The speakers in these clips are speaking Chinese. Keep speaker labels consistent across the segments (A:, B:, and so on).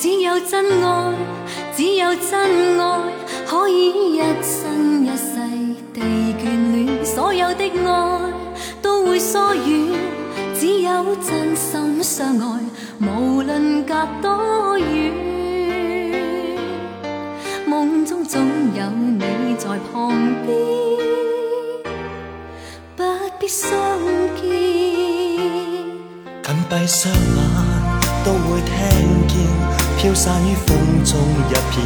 A: 只有真爱，只有真爱，可以一生一世地眷恋。所有的爱都会疏远，只有真心相爱，无论隔多远。梦中总有你在旁边，不必相见。
B: 紧闭双眼都会听飘散于风中一片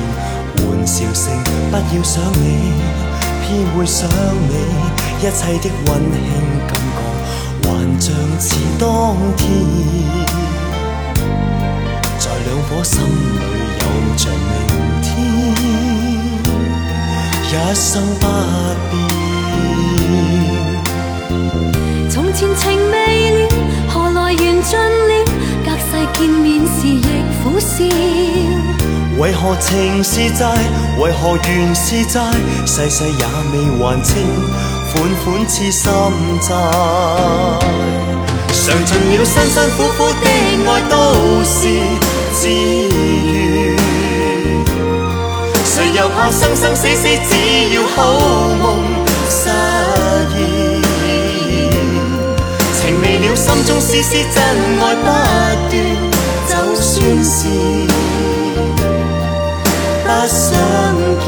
B: 欢笑声，不要想你，偏会想你，一切的温馨感觉，还像似当天，在两颗心里有着明天，一生不
A: 变。从前情未了，何来缘尽了？隔世见面时亦。苦笑，
B: 为何情是债？为何缘是债？世世也未还清，款款似心债。尝尽了辛辛苦苦的爱，都是自愿。谁又怕生生死死？只要好梦实现。情未了，心中丝丝真爱不断。就算是不相见，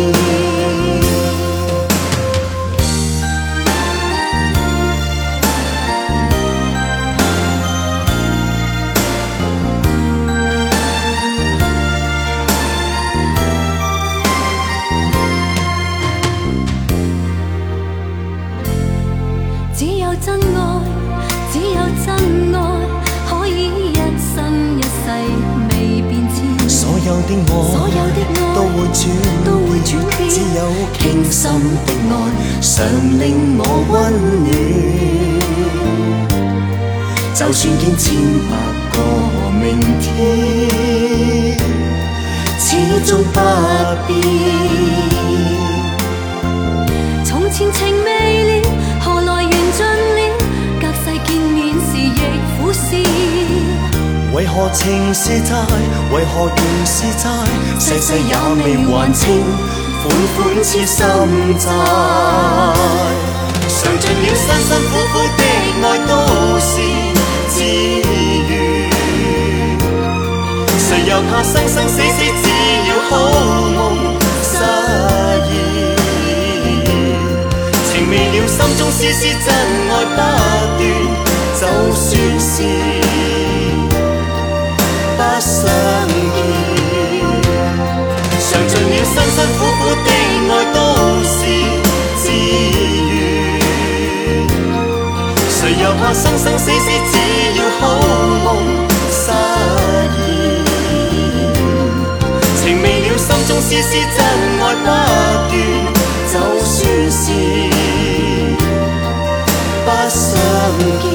A: 只有真爱，只有真爱。
B: 有的爱，
A: 所有的爱
B: 都会转变，只有倾心的爱，常令我温暖。就算见千百个明天，始终不变。
A: 从前情未了，何
B: 情是债？为何缘是债？世世也未还清，款款似心债。尝尽了辛辛苦苦的爱，都是自愿。谁又怕生生死死？只要好梦实现。情未了，心中丝丝真爱不断，就算是。生生死死，只要好梦实现，情未了，心中丝丝真爱不断，就算是不相见。